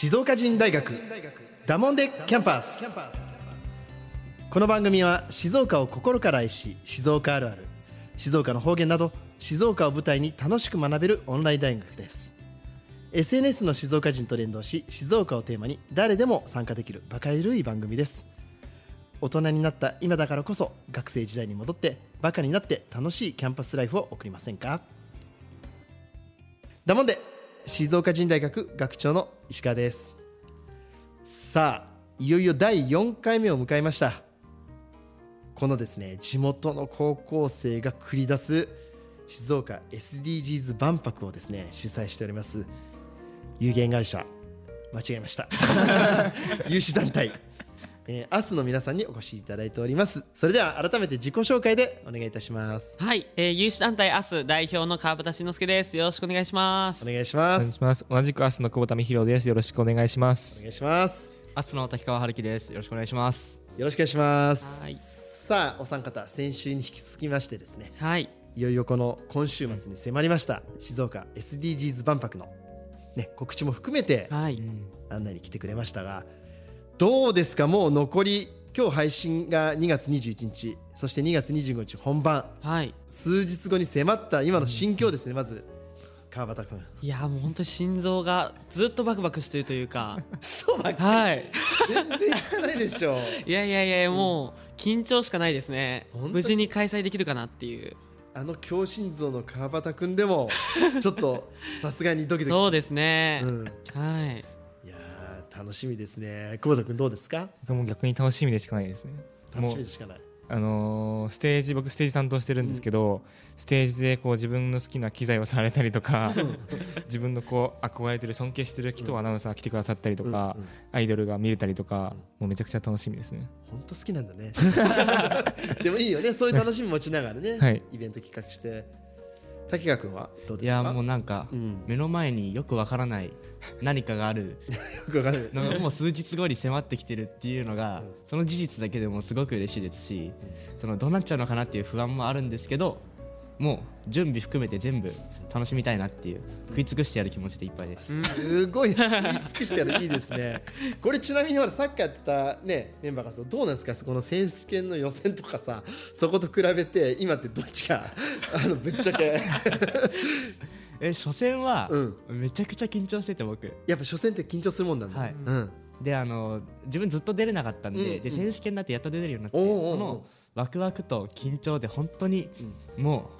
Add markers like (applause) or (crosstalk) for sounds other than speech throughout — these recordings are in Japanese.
静岡人大学ダモンデキャンパス。この番組は静岡を心から愛し静岡あるある静岡の方言など静岡を舞台に楽しく学べるオンライン大学です。SNS の静岡人と連動し静岡をテーマに誰でも参加できるバカゆるい番組です。大人になった今だからこそ学生時代に戻ってバカになって楽しいキャンパスライフを送りませんか？だもんで静岡人大学学長の石川です。さあいよいよ第4回目を迎えました。このですね地元の高校生が繰り出す静岡 SDGs 万博をですね主催しております有限会社。間違えました。(laughs) 有志団体。えー、アスの皆さんにお越しいただいております。それでは改めて自己紹介でお願いいたします。はい、えー、有志団体アス代表の川端慎之介です。よろしくお願いします。お願いします。お願いします。同じくアスの久保田美弘です。よろしくお願いします。お願いします。アスの滝川春樹です。よろしくお願いします。よろしくお願いします。はい。さあお三方先週に引き続きましてですね。はい。いよいよこの今週末に迫りました静岡 SDGs 万博のね告知も含めてはい、案内に来てくれましたがどうですか？もう残り今日配信が2月21日そして2月25日本番。はい。数日後に迫った今の心境ですねまず。川端君。いやもう本当に心臓がずっとバクバクしてるというか。そうばっかはい。り全然じゃないでしょ。う (laughs) いやいやいやもう緊張しかないですね。無事に開催できるかなっていう。あの強心臓の川端君でもちょっとさすがにドキドキそうですね、うん、はい楽しみですね。久保田君どうですか？僕も逆に楽しみでしかないですね。楽しみでしかない。あのーステージ僕ステージ担当してるんですけど、ステージでこう自分の好きな機材をされたりとか (laughs) 自分のこう憧れてる尊敬してる人アナウンサー来てくださったりとか、うん。うん。アイドルが見れたりとか、もうめちゃくちゃ楽しみですね。本当好きなんだね。(laughs) でもいいよね。そういう楽しみ持ちながらね、はい。イベント企画して滝川君はどうですか？いやもうなんか、うん。目の前によくわからない何かがある。のがもう数日後に迫ってきてるっていうのが、うん。その事実だけでもすごく嬉しいですし、そのどうなっちゃうのかなっていう不安もあるんですけどもう準備含めて全部楽しみたいなっていう食い尽くしてやる気持ちでいっぱいです、すごい。言い尽くしてるいいですね。(laughs) これちなみにほらサッカーやってたねメンバーがそうどうなんですか？この選手権の予選とかさそこと比べて今ってどっちかあのぶっちゃけ。(laughs) え初戦はうん。めちゃくちゃ緊張してて僕。やっぱ初戦って緊張するもんなんだ、はい。うん、であの自分ずっと出れなかったんで,、うんうん。で選手権になってやっと出れるようになってそのワクワクと緊張で本当にも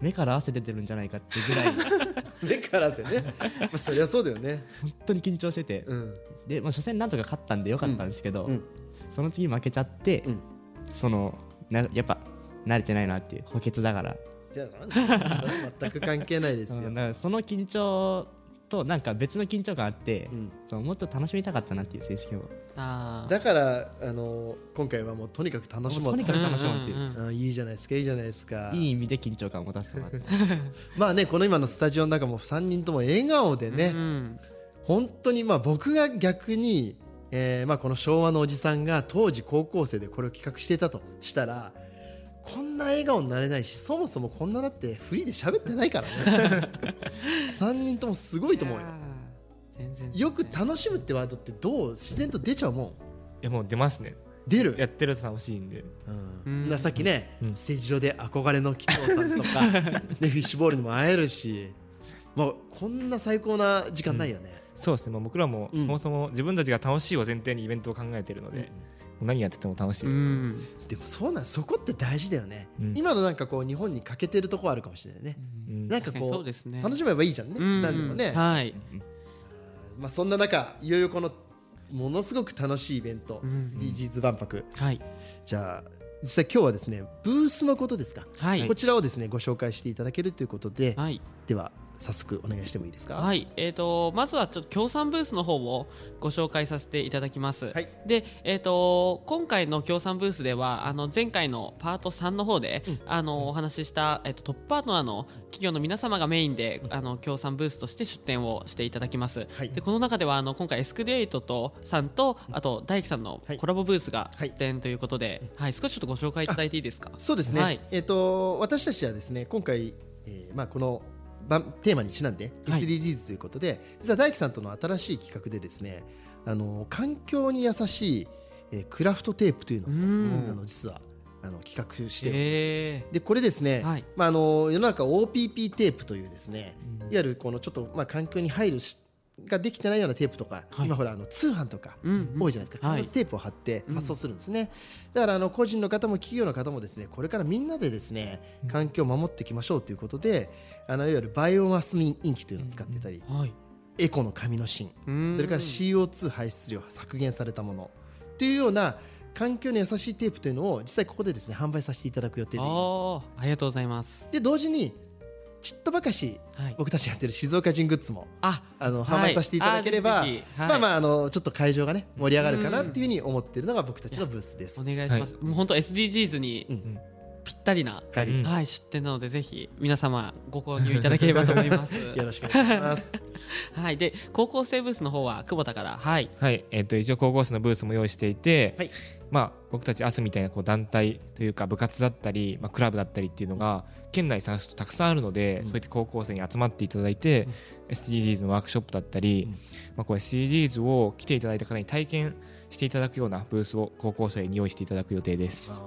う目から汗出てるんじゃないかってぐらい。(laughs) 目から汗ね、(laughs) まあ、そりゃそうだよね。本当に緊張してて、うん。で、まあ、初戦なんとか勝ったんでよかったんですけど、うん。その次負けちゃって、うん。そのなやっぱ慣れてないなっていう補欠だから全く関係ないですよ、うんだからその緊張となんか別の緊張感あって、うん。そのもっと楽しみたかったなっていう選手権をだからあの今回はもうとにかく楽しもうと。にかく楽しもうっていう、うんうんうん。あいいじゃないですかいいじゃないですか。いい意味で緊張感を持たせてもらってま (laughs) あねこの今のスタジオの中も3人とも笑顔でね、うん本当にまあ僕が逆に、えーまあこの昭和のおじさんが当時高校生でこれを企画していたとしたらこんな笑顔になれないしそもそもこんなだってフリーで喋ってないからね。(laughs) 3人ともすごいと思うよ。全然よく楽しむってワードってどう自然と出ちゃうもん。いやもう出ますね。出る。やってると楽しいんで。うん。うん。なさっきね、うん。ステージ上で憧れの紀藤さんとか、(laughs) ね、フィッシュボールにも会えるし、まあ、こんな最高な時間ないよね、そうですね。もう僕らもうん。そもそも自分たちが楽しいを前提にイベントを考えてるので、何やってても楽しいです、うん。でもそうなんそこって大事だよね、うん。今のなんかこう日本に欠けてるところあるかもしれないね、うん。なんかこそううですね。楽しめばいいじゃんね、うん。何でもね、はい。まあ、そんな中いよいよこのものすごく楽しいイベント、うん。SDGs 万博。はい。じゃあ実際今日はですねブースのことですか、はい。こちらをですねご紹介していただけるということで、はい。では早速お願いしてもいいですか？はい、えー、とまずはちょっと協賛ブースの方をご紹介させていただきます、はい。で、えー、と今回の協賛ブースではあの前回のパート3の方で、あのお話しした、えー、とトップパートナーの企業の皆様がメインで、あの協賛ブースとして出展をしていただきます、はい。でこの中ではあの今回エスクリエイトとさんとあと大樹さんのはい。コラボブースがはい。出展ということで、はい少しちょっとご紹介いただいていいですか？そうですね、はい。えっ、と私たちはですね今回、えーまあ、このばテーマにちなんではい。SDGs ということで、実は大樹さんとの新しい企画でですねあの環境に優しい、えークラフトテープというのを、うん。あの実はあの企画してるんででこれですね、はい。まあ、あの世の中 OPP テープというですね、いわゆるこのちょっとまあ環境に配慮しができてないようなテープとか、はい。今ほらあの通販とか多いじゃないですか、はい。必ずテープを貼って発送するんですね、だからあの個人の方も企業の方もですねこれからみんなでですね環境を守っていきましょうということであのいわゆるバイオマスインキというのを使ってたり、はい。エコの紙の芯うん。それから CO2 排出量が削減されたものというような環境に優しいテープというのを実際ここでですね販売させていただく予定でいます。ああありがとうございます。で同時にちっとばかしはい。僕たちやってる静岡人グッズもああのはい。販売させていただければ、まあまああのちょっと会場がね盛り上がるかなっていうふうに思っているのが僕たちのブースです。お。願いします、もう本当 SDGs にうんぴったりな、かり。うん。はい、出店なのでぜひ皆様ご購入いただければと思います。(laughs) よろしくお願いします。(laughs) はいで高校生ブースの方は久保田から。はい。はい、えっと一応高校生のブースも用意していて、はい。まあ、僕たちアスみたいなこう団体というか部活だったり、まあ、クラブだったりっていうのが県内探すとたくさんあるので、そういった高校生に集まっていただいて、SDGs のワークショップだったり、うん。まあ、こう SDGs を来ていただいた方に体験していただくようなブースを高校生に用意していただく予定です。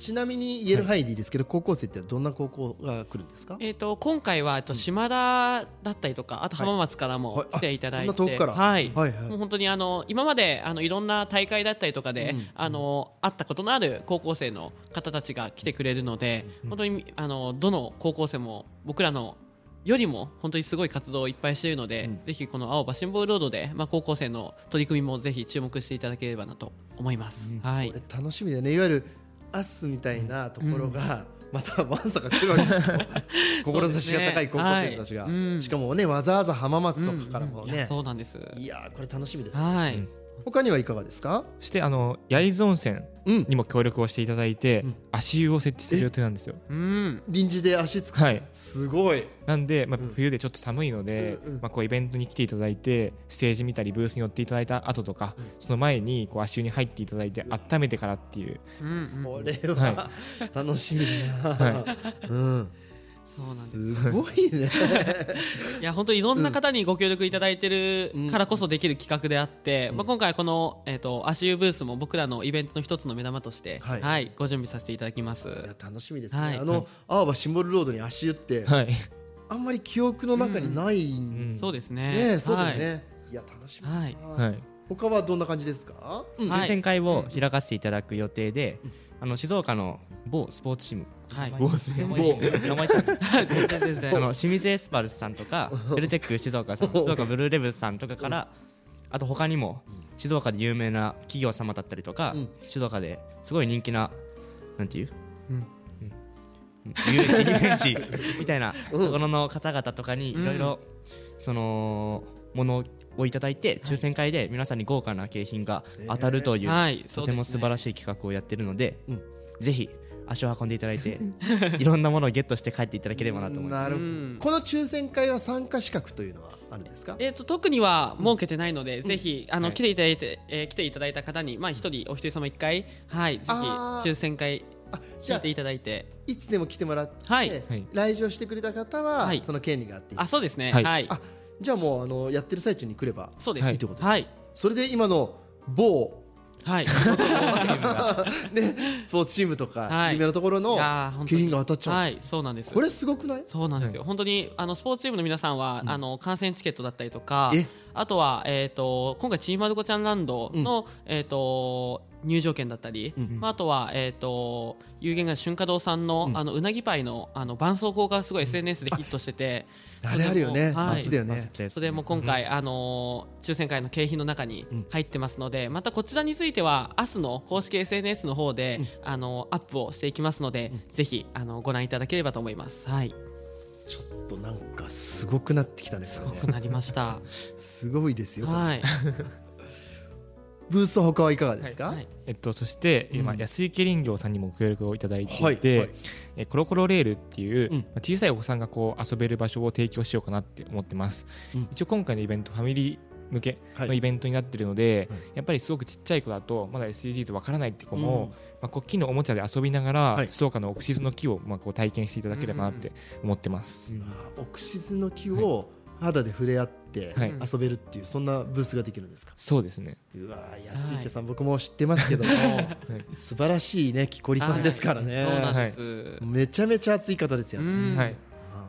ちなみに言える範囲でいいですけど、高校生ってどんな高校が来るんですか？えー、と今回はえっと島田だったりとかあと浜松からもはい。来ていただいて、はい。はいはい。もう本当にあの今まであのいろんな大会だったりとかで、うん。あの会ったことのある高校生の方たちが来てくれるので、本当にあのどの高校生も僕らのよりも本当にすごい活動をいっぱいしているので、うん。ぜひこの青葉シンボルロードで、まあ、高校生の取り組みもぜひ注目していただければなと思います。はい。これ楽しみだよね。いわゆるアスみたいなところが、またわんさか来るわけですよ。(laughs) 志が高い高校生たちが、ねはいうんしかもねわざわざ浜松とかからもうんうん。そうなんです。いやーこれ楽しみですね。はい、うん他にはいかがですか？そしてあの焼津温泉うん。にも協力をしていただいて、うん足湯を設置する予定なんですよ。うん臨時で足つく。はい、すごい。なんで、まあうん、冬でちょっと寒いので、うんうんまあ、こうイベントに来ていただいてステージ見たりブースに寄っていただいた後とか、その前にこう足湯に入っていただいて温めてからっていう、うんうんこれは (laughs) 楽しみだな。うん。そうなんですすごいね。(laughs) いや本当にいろんな方にご協力いただいてるからこそできる企画であって、まあ、今回この、えー、と足湯ブースも僕らのイベントの一つの目玉として、ははいいご準備させていただきます。いや楽しみですね。はいあの青葉シンボルロードに足湯ってはいあんまり記憶の中にないうんんそうですねね。そうだよね。いや楽しみだな。はいはい他はどんな感じですか？うんはい抽選会を開かせていただく予定で、あの静岡の某スポーツチーム、はい。某スポーツ名前あの清水エスパルスさんとかベルテック静岡さん静岡ブルーレブスさんとかからあと他にも静岡で有名な企業様だったりとか、うん。静岡ですごい人気ななんていう、うん。遊遊園地みたいなうん。ところの方々とかにいろいろそのものをいただいて抽選会で皆さんに豪華な景品が当たるという、はい。とても素晴らしい企画をやってるので、うん。ぜひ足を運んでいただいて (laughs) いろんなものをゲットして帰っていただければなと思います。なるほど。うん。この抽選会は参加資格というのはあるんですか？えー、と特には設けてないので、ぜひあの、はい。来ていただいて、えー来ていただいた方にまあ一人お一人様一回はいぜひ抽選会聞いていただいて。いつでも来てもらって、はい。はい。来場してくれた方は、はい。その権利があっていいあそうですね。はい。はい、あじゃあもうあのやってる最中に来れば。そうです、はいいってことはい。それで今の某はい。(laughs) ねスポーツチームとかはい。有名なところの景品が当たっちゃう、はいそうなんです。これすごくない？そうなんですよ、本当にあのスポーツチームの皆さんは、あの観戦チケットだったりとかえ？あとは、えー、と今回ちーまる子ちゃんランドの、えー、と入場券だったり、うん。まあ、あとは、えー、と有限会社春華堂さんの,、うん。あのうなぎパイのあの絆創膏がすごい SNS でヒットしてて、あれあるよね、はい。夏だよね。それも今回、あのー抽選会の景品の中にうん。入ってますので、またこちらについては明日の公式 SNS の方で、あのーアップをしていきますので、ぜひあのご覧いただければと思います。はい、ちょっとなんかすごくなってきたねすごくなりました。(laughs) すごいですよ、はい、(laughs) ブースは他はいかがですか、はいえっと、そして、今うん。安池林業さんにもご協力をいただいていて、はいはい。えコロコロレールっていう、うん。まあ小さいお子さんがこう遊べる場所を提供しようかなって思ってます、うん。一応今回のイベントファミリー向けはい。のイベントになってるので、はい。やっぱりすごくちっちゃい子だとまだ SDGs わからないって子も、うん。まあ、こう木のおもちゃで遊びながら、はい。静岡のオクシズの木をまあこう体験していただければなって思ってます。あーオクシズの木を肌で触れ合ってはい。遊べるっていうそんなブースができるんですか？そうですね。うわー安池さん、僕も知ってますけども、素晴らしいね木こりさんですからね、そうなんです、めちゃめちゃ熱い方ですよね、うん。はい。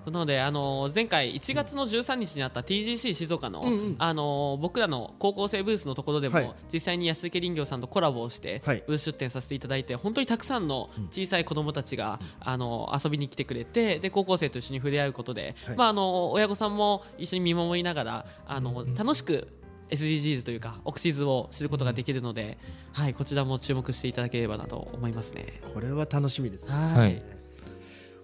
なので、あの前回1月の13日にあった TGC 静岡の、うんうん。あの僕らの高校生ブースのところでも、はい。実際に安池林業さんとコラボをして、はい。ブース出展させていただいて本当にたくさんの小さい子どもたちが、あの遊びに来てくれてで高校生と一緒に触れ合うことで、はい。まあ、あの親御さんも一緒に見守りながらあの楽しく SDGs というかオクシズを知ることができるので、はい、こちらも注目していただければなと思いますね。これは楽しみですね。はいはい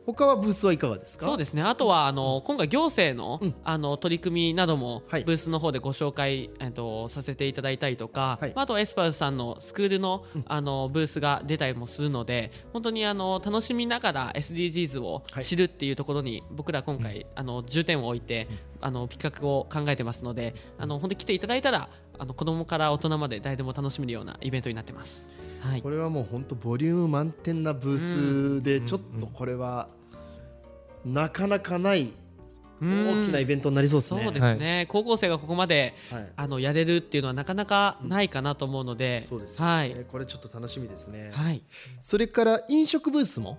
他はブースはいかがですか？そうですね。あとはあの今回行政の,、うん。あの取り組みなどもはい。ブースの方でご紹介、えっと、させていただいたりとか、はい。まあ、あとはエスパルスさんのスクールの,、あのブースが出たりもするので本当にあの楽しみながら SDGs をはい。知るっていうところに僕ら今回、あの重点を置いて、あの企画を考えてますのであの本当に来ていただいたらあの子供から大人まで誰でも楽しめるようなイベントになってます。はい。これはもう本当ボリューム満点なブースでちょっとこれはなかなかない大きなイベントになりそうですね。そうですね、高校生がここまではい。あのやれるっていうのはなかなかないかなと思うので、そうですよね、はい、これちょっと楽しみですね。はい、それから飲食ブースも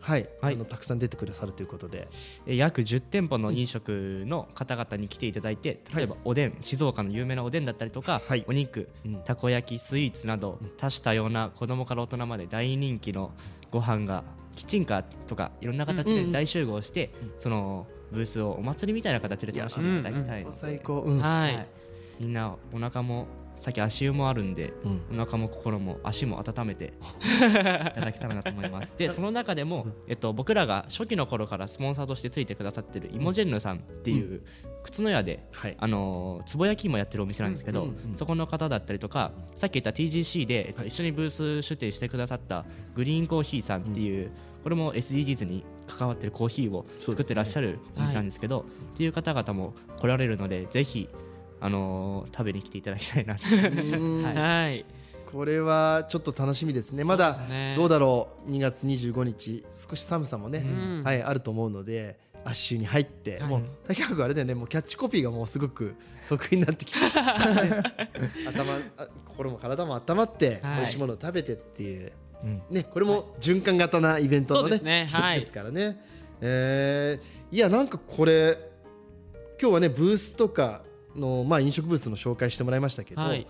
はい、はい。あのたくさん出てくださるということで、え約10店舗の飲食の方々に来ていただいて例えばおでん静岡の有名なおでんだったりとか、はい。お肉うん。たこ焼きスイーツなど多種多様な子供から大人まで大人気のご飯がキッチンカーとかいろんな形で大集合して、そのブースをお祭りみたいな形で楽しんでいただきたいので、最高、うん。はい、はい。みんなお腹もさっき足湯もあるんで、うん。お腹も心も足も温めて (laughs) いただけたらなと思います。で (laughs) その中でも、えっと、僕らが初期の頃からスポンサーとしてついてくださってるイモジェンヌさんっていう靴の屋で、はい。あのーつぼ焼き芋やってるお店なんですけど、うんうんうん。そこの方だったりとかさっき言った TGC で、えっと一緒にブース出店してくださったグリーンコーヒーさんっていう、これも SDGs に関わってるコーヒーを作ってらっしゃるお店なんですけどっていう方々も来られるのでぜひあのー食べに来ていただきたいなはい。はい、これはちょっと楽しみですね。まだどうだろう。2月25日。少し寒さもね、ん。はいあると思うので。アッシュに入って、はい。もう竹原君あれだよね。もうキャッチコピーがもうすごく得意になってきて。(laughs) 頭あ心も体も温まって、はい。美味しいものを食べてっていう。うん。ねこれも循環型なイベントのねね一つはい。ですからね、えーいやなんかこれ今日はねブースとかのまあ飲食ブースの紹介してもらいましたけど、はい。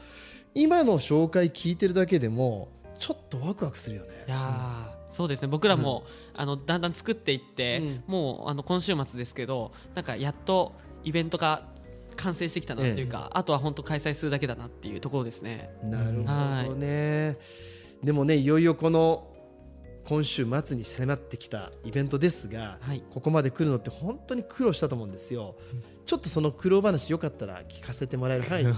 今の紹介聞いてるだけでもちょっとワクワクするよね。いやーそうですね。僕らも、あのだんだん作っていって、うん。もうあの今週末ですけどなんかやっとイベントが完成してきたなっていうか、あとは本当開催するだけだなっていうところですね。なるほどね、でもねいよいよこの今週末に迫ってきたイベントですが、はい。ここまで来るのって本当に苦労したと思うんですよ、ちょっとその苦労話よかったら聞かせてもらえる範囲。で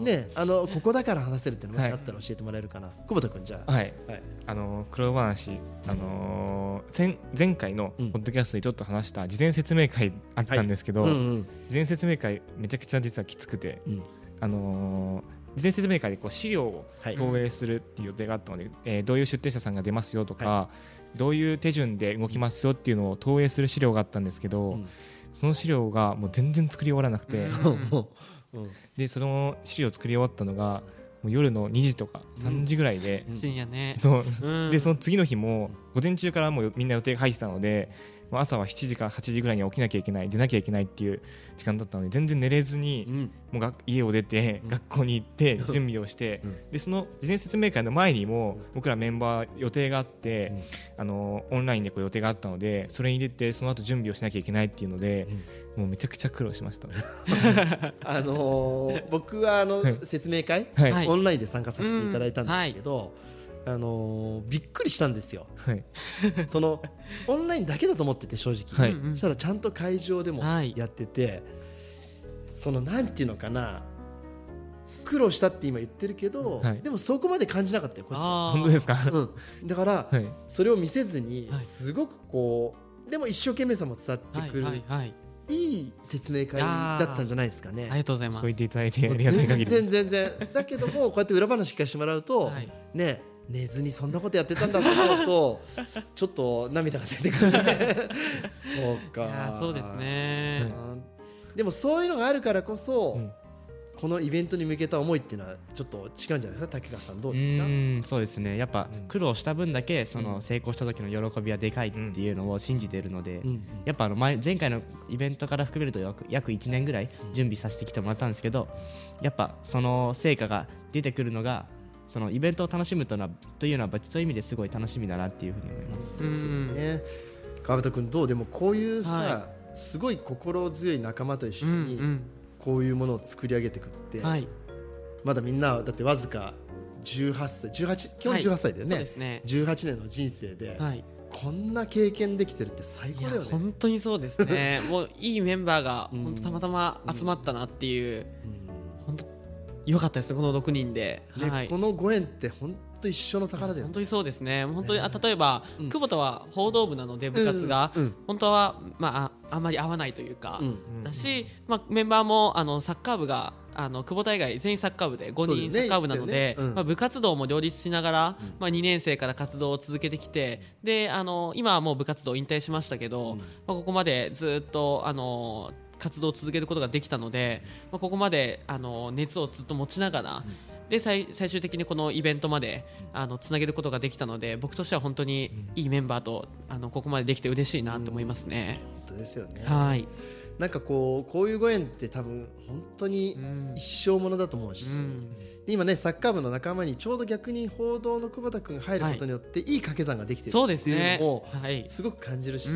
ねあのここだから話せるっていうのもしあったら教えてもらえるかな、久保田君じゃあ、はい。はい。あの苦労話、あのー前前回のポうん。ッドキャストでちょっと話した事前説明会あったんですけど、うんうん。事前説明会めちゃくちゃ実はきつくて、うん。あのー事前説明会でこう資料をはい。投影するっていう予定があったので、えーどういう出展者さんが出ますよとか、どういう手順で動きますよっていうのを投影する資料があったんですけど、うん。その資料がもう全然作り終わらなくて、うん。(laughs) でその資料作り終わったのがもう夜の2時とか3時ぐらいで、うん深夜ね。そう。うん。でその次の日も午前中からもうみんな予定が入ってたので朝は7時か8時ぐらいに起きなきゃいけない出なきゃいけないっていう時間だったので全然寝れずにうん。もうが家を出てうん。学校に行って準備をしてうん。でその事前説明会の前にも僕らメンバー予定があってあのオンラインでこう予定があったのでそれに出てその後準備をしなきゃいけないっていうのでもうめちゃくちゃ苦労しました。(laughs) あのー僕はあのはい。説明会、はい。はい。オンラインで参加させていただいたんですけど、あのーびっくりしたんですよ。はい。(laughs) そのオンラインだけだと思ってて正直、はい。したらちゃんと会場でもはい。やってて、そのなんていうのかな苦労したって今言ってるけど、はい。でもそこまで感じなかったよこっちは、本当ですか、うん、だから、はい。それを見せずにはい。すごくこうでも一生懸命さも伝わってはいくる、はいはい。説明会だったんじゃないですかね。ありがとうございます。そう言っていただいてありがたい限り全然全然。だけどもこうやって裏話聞かせてもらうと、はい。ね寝ずにそんなことやってたんだと思うと (laughs) ちょっと涙が出てくるね。(laughs) そうか。そうですね。うんでもそういうのがあるからこそ、うんこのイベントに向けた思いっていうのはちょっと違うんじゃないですか竹川さんどうですか？うんそうですね。やっぱうん。苦労した分だけその成功した時の喜びはでかいっていうのを信じているので、うん。うん。やっぱあの前前回のイベントから含めると約約1年ぐらい準備させてきてもらったんですけどやっぱその成果が出てくるのがそのイベントを楽しむというのはというのは別の意味ですごい楽しみだなっていうふうに思います。うん。そうだね。川端君どう？でもこういうさ、はすごい心強い仲間と一緒うんにこういうものを作り上げていくって、うんはい。まだみんなだってわずか18歳18基本18歳だよね、そうですね。18年の人生で、はい。こんな経験できてるって最高だよね。本当にそうですね。(laughs) もういいメンバーがうん。本当たまたま集まったなっていううん。本当良かったですこの6人で。ねはい。このご縁って本当一生の宝だよね。本当にそうですね。本当にあ例えばうん。久保田は報道部なので部活が。うん。本当はまあああまり合わないというか。うん。だしまあメンバーもあのサッカー部があの久保田以外全員サッカー部で5そうだよね。人サッカー部なので、言ってたよね。うん。まあ、部活動も両立しながら、まあ、2年生から活動を続けてきてであの今はもう部活動引退しましたけど、うん。まあ、ここまでずっとあの活動を続けることができたので、まあ、ここまであの熱をずっと持ちながら、で最最終的にこのイベントまであのつなげることができたので僕としては本当にいいメンバーとあのここまでできて嬉しいなと思いますね。本当ですよね。はい、なんかこうこういうご縁って多分本当にうん。一生ものだと思うし、今ねサッカー部の仲間にちょうど逆に報道の久保田君が入ることによって、い、い掛け算ができてるそうでっていうのをはい。すごく感じるし、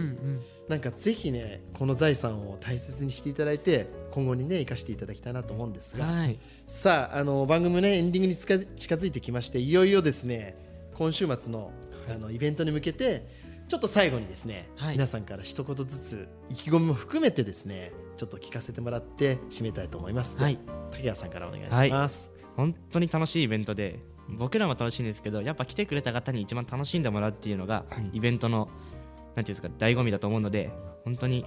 なんかぜひねこの財産を大切にしていただいて今後にね生かしていただきたいなと思うんですが、はい。さああの番組ねエンディングに近づ近づいてきましていよいよですね今週末のあのイベントに向けてちょっと最後にですね、はい皆さんから一言ずつ意気込みも含めてですねちょっと聞かせてもらって締めたいと思います。はい竹谷さんからお願いします。本当に楽しいイベントで僕らも楽しいんですけどやっぱ来てくれた方に一番楽しんでもらうっていうのがはいイベントのなんていうんですか醍醐味だと思うので本当に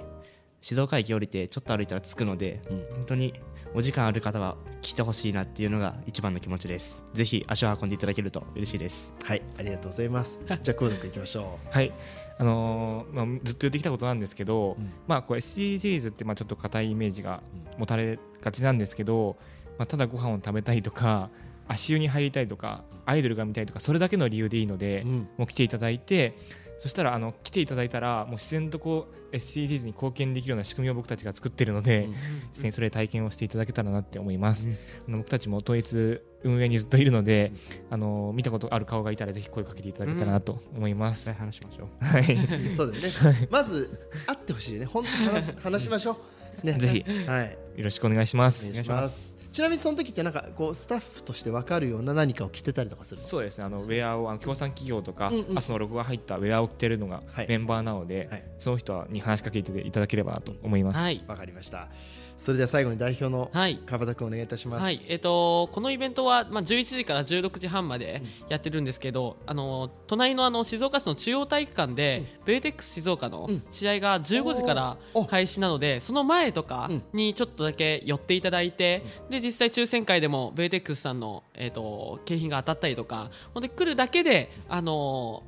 静岡駅降りてちょっと歩いたら着くので、うん。本当にお時間ある方は来てほしいなっていうのが一番の気持ちです。ぜひ足を運んでいただけると嬉しいです。はい、ありがとうございます。(laughs) じゃあ、コード君行きましょはい。あのーまあ、ずっと言ってきたことなんですけど、うん。まあ、こう SDGs ってまあちょっと硬いイメージが持たれがちなんですけど、まあ、ただご飯を食べたいとか足湯に入りたいとかアイドルが見たいとかそれだけの理由でいいので、う。うん、もう来ていただいてそしたらあの来ていただいたらもう自然とこう SDGs に貢献できるような仕組みを僕たちが作っているので、うんそれで体験をしていただけたらなって思います、うん。あの僕たちも統一運営にずっといるので、あの見たことある顔がいたらぜひ声かけていただけたらなと思います、はい話しましょう。はい。(laughs) そうだよね。まず、会ってほしいよね。本当に話し話しましょう。ね、(laughs) ぜひ。はい、よろしくお願いします。お願いします。ちなみにその時ってなんかこうスタッフとして分かるような何かを着てたりとかするの？そうですね。あのウェアをあの協賛企業とか、うんうん。明日のロゴが入ったウェアを着てるのがはい。メンバーなので、はい。その人に話しかけていただければなと思います、はい。わかりましたそれでは最後に代表のはい。川端君お願いいたします、はい。えっとこのイベントは、まあ、11時から16時半までやってるんですけど、あの隣のあの静岡市の中央体育館で、ベルテックス静岡のうん。試合が15時からお開始なのでその前とかにちょっとだけ寄っていただいて、で実際抽選会でもベルテックスさんの、えっと景品が当たったりとかほんで来るだけであの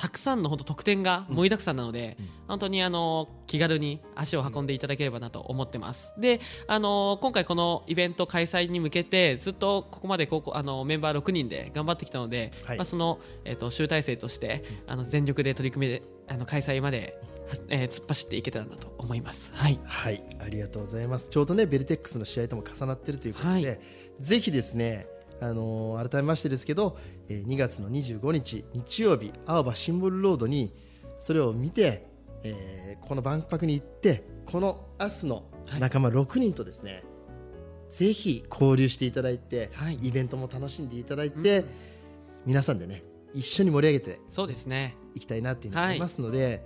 たくさんの本当特典が盛りだくさんなので、本当にあの気軽に足を運んでいただければなと思ってます。で、あの今回このイベント開催に向けてずっとここまでここあのメンバー6人で頑張ってきたので、はいまあそのえっ、と集大成としてあの全力で取り組みであの開催まで、はえー突っ走っていけたらなと思います。はい。はい、ありがとうございます。ちょうどね、ベルテックスの試合とも重なっているということで、はいぜひですね、あのー改めましてですけど、えー2月の25日日曜日、青葉シンボルロードにそれを見て、えーこの万博に行って、この明日の仲間6人とですね、ぜひ交流していただいて、はい。イベントも楽しんでいただいて、皆さんでね、一緒に盛り上げてそうですね。いきたいなっていうふうに思いますので、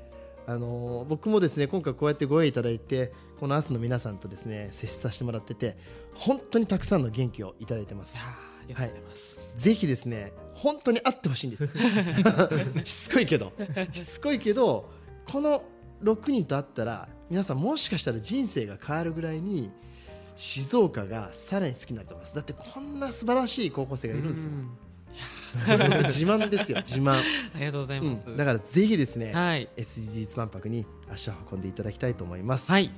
あのー僕もですね今回こうやってご縁いただいてこの明日の皆さんとですね接しさせてもらってて本当にたくさんの元気をいただいてますいやーありがとうござい。ぜひですね本当に会ってほしいんです。(laughs) しつこいけど。しつこいけどこの6人と会ったら皆さんもしかしたら人生が変わるぐらいに静岡がさらに好きになると思います。だってこんな素晴らしい高校生がいるんですよ。うん自慢ですよ自慢、(laughs) ありがとうございうます、ん、だからぜひですね、はい。SDGs 万博に足を運んでいただきたいと思います、はい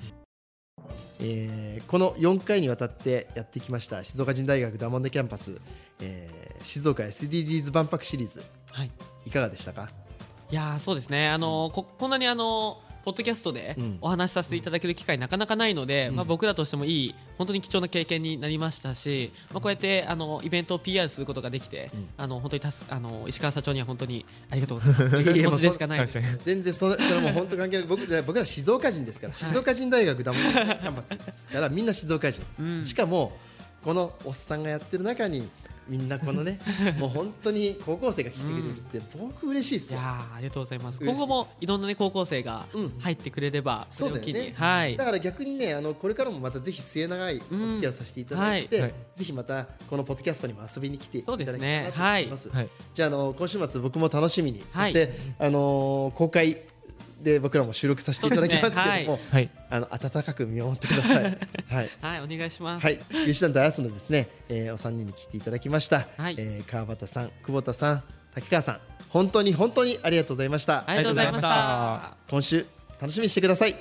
えーこの4回にわたってやってきました静岡人大学ダモンデキャンパス、えー静岡 SDGs 万博シリーズ。はい。いかがでしたか？いやーそうですね。あのーここんなにあのーポッドキャストでうん。お話しさせていただける機会なかなかないので、まあ、僕らとしてもいい本当に貴重な経験になりましたし、まあ、こうやってあのイベントを PR することができて、うん。あの本当にたすあの石川社長には本当にありがとうございます。(laughs) でしかない。です。全然それそれも本当関係ない。僕ら僕ら静岡人ですから静岡人大学ダモンデキャンパスですからみんな静岡人、うん。しかもこのおっさんがやってる中にみんなこのね (laughs) もう本当に高校生が来てくれるって僕嬉しいですよ、いやーありがとうございます。今後もいろんな、ね、高校生がうん。入ってくれれば、そうだよね。はい。だ、から逆にねあのこれからもまたぜひ末永いお付き合いをさせていただいて、うんはい。ぜひまたこのポッドキャストにも遊びに来ていただきたいなと思います。はい。じゃああの今週末僕も楽しみに、はい。そしてあの公開で僕らも収録させていただきますけれども、ねはいあの温かく見守ってください。(laughs) はい。はい、お願いします。はい、吉田と綾瀬のですね、えーお三人に来ていただきました。はいえー川端さん、久保田さん、竹川さん、本当に本当にありがとうございました。ありがとうございました。今週楽しみにしてください。